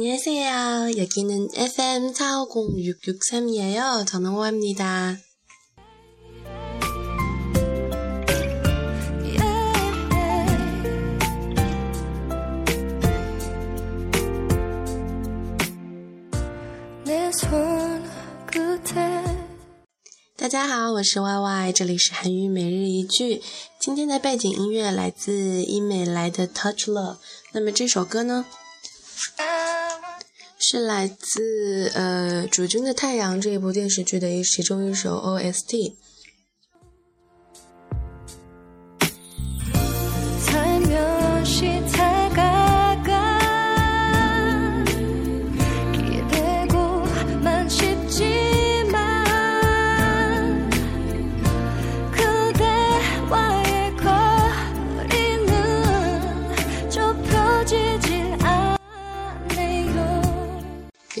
안녕하세요. 여기는 FM 450663이에요. 저는 호아입니다. 내 손 끝에 大家好，我是 Y Y，这里是韩语每日一句。今天的背景音乐来自伊美来的《Touch Love》。那么这首歌呢， 是来自呃《主君的太阳》这一部电视剧的一其中一首 OST。이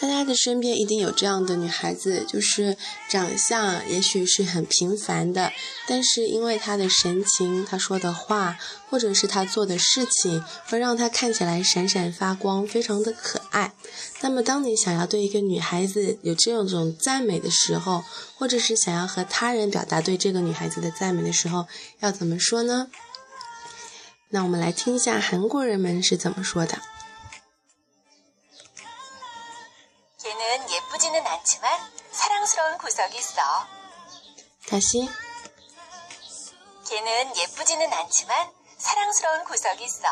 大家的身边一定有这样的女孩子，就是长相也许是很平凡的，但是因为她的神情、她说的话，或者是她做的事情，会让她看起来闪闪发光，非常的可爱。那么，当你想要对一个女孩子有这种赞美的时候，或者是想要和他人表达对这个女孩子的赞美的时候，要怎么说呢？那我们来听一下韩国人们是怎么说的。 걔는 예쁘지는 않지만 사랑스러운 구석이 있어. 다시 걔는 예쁘지는 않지만 사랑스러운 구석이 있어.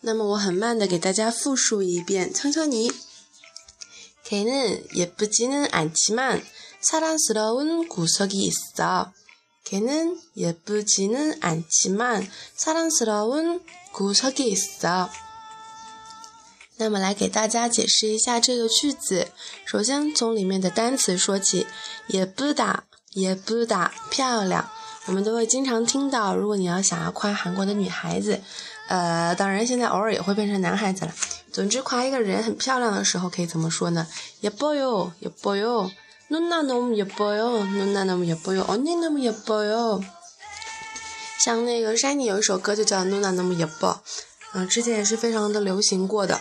那么我很慢的给大家复述一遍，천천히 걔는 예쁘지는 않지만 사랑스러운 구석이 있어. 걔는 예쁘지는 않지만 사랑스러운 구석이 있어. 那么来给大家解释一下这个句子。首先从里面的单词说起，예쁘다，예쁘다，漂亮。我们都会经常听到，如果你要想要夸韩国的女孩子，呃，当然现在偶尔也会变成男孩子了。总之，夸一个人很漂亮的时候，可以怎么说呢？예뻐 요， 예뻐 요， 누나너무예뻐 요， 누나너무예뻐 요， 언니너무예뻐 요。 像那个 Shiny 有一首歌就叫《누나너무예뻐》，嗯，之前也是非常的流行过的。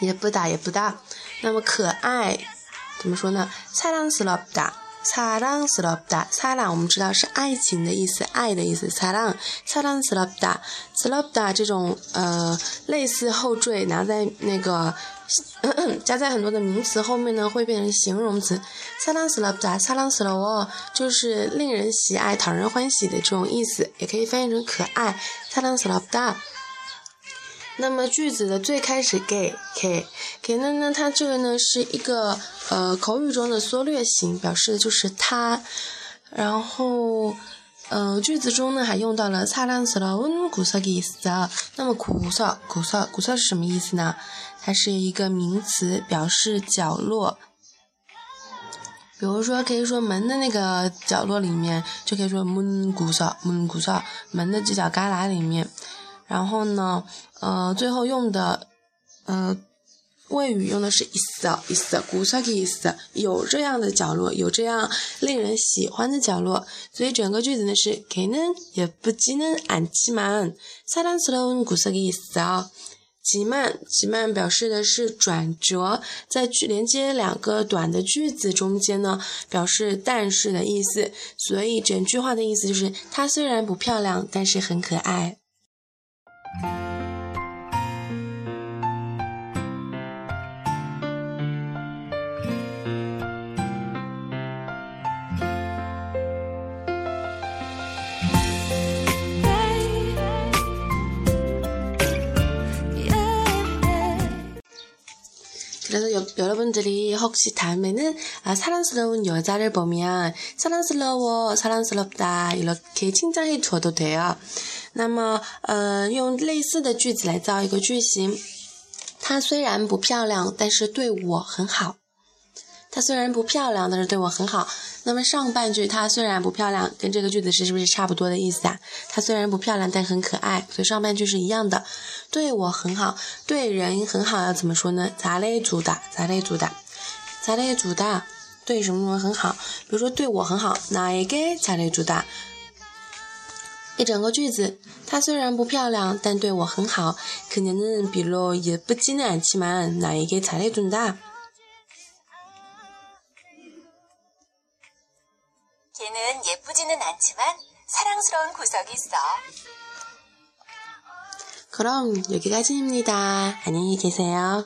也不大也不大，那么可爱怎么说呢？사랑스럽다，사랑스럽다，사랑我们知道是爱情的意思，爱的意思。사랑사랑스럽다，스럽다这种呃类似后缀拿在那个加在很多的名词后面呢，会变成形容词。사랑스럽다，사랑스러워就是令人喜爱、讨人欢喜的这种意思，也可以翻译成可爱。사랑스럽다。 那么句子的最开始，gay k k，那那它这个呢是一个呃口语中的缩略型，表示的就是他。然后，呃句子中呢还用到了擦亮词了温古色的意思啊。那么古色古色古色是什么意思呢？它是一个名词，表示角落。比如说可以说门的那个角落里面，就可以说门古色门古色门的犄角旮旯里面。然后呢，呃，最后用的，呃，谓语用的是있어있어구석이있어有这样的角落，有这样令人喜欢的角落。所以整个句子呢是걔는예쁘지는않지만사랑스러운구석이있어吉曼，吉曼表示的是转折，在句连接两个短的句子中间呢，表示但是的意思。所以整句话的意思就是，她虽然不漂亮，但是很可爱。 그래서 여, 여러분들이 혹시 다음에는 아, 사랑스러운 여자를 보면 사랑스러워, 사랑스럽다 이렇게 칭찬해 줘도 돼요. 那么，呃，用类似的句子来造一个句型。她虽然不漂亮，但是对我很好。 她虽然不漂亮，但是对我很好。那么上半句她虽然不漂亮，跟这个句子是是不是差不多的意思啊？她虽然不漂亮，但很可爱，所以上半句是一样的。对我很好，对人很好，要怎么说呢？咋嘞主的，咋嘞主的，咋嘞主的， 对什么什么很好，比如说对我很好，나에게잘해주다。一整个句子，她虽然不漂亮，但对我很好。그녀는비록예쁘지는않지만나에게잘해준다。 걔는 예쁘지는 않지만 사랑스러운 구석이 있어. 그럼 여기까지입니다. 안녕히 계세요.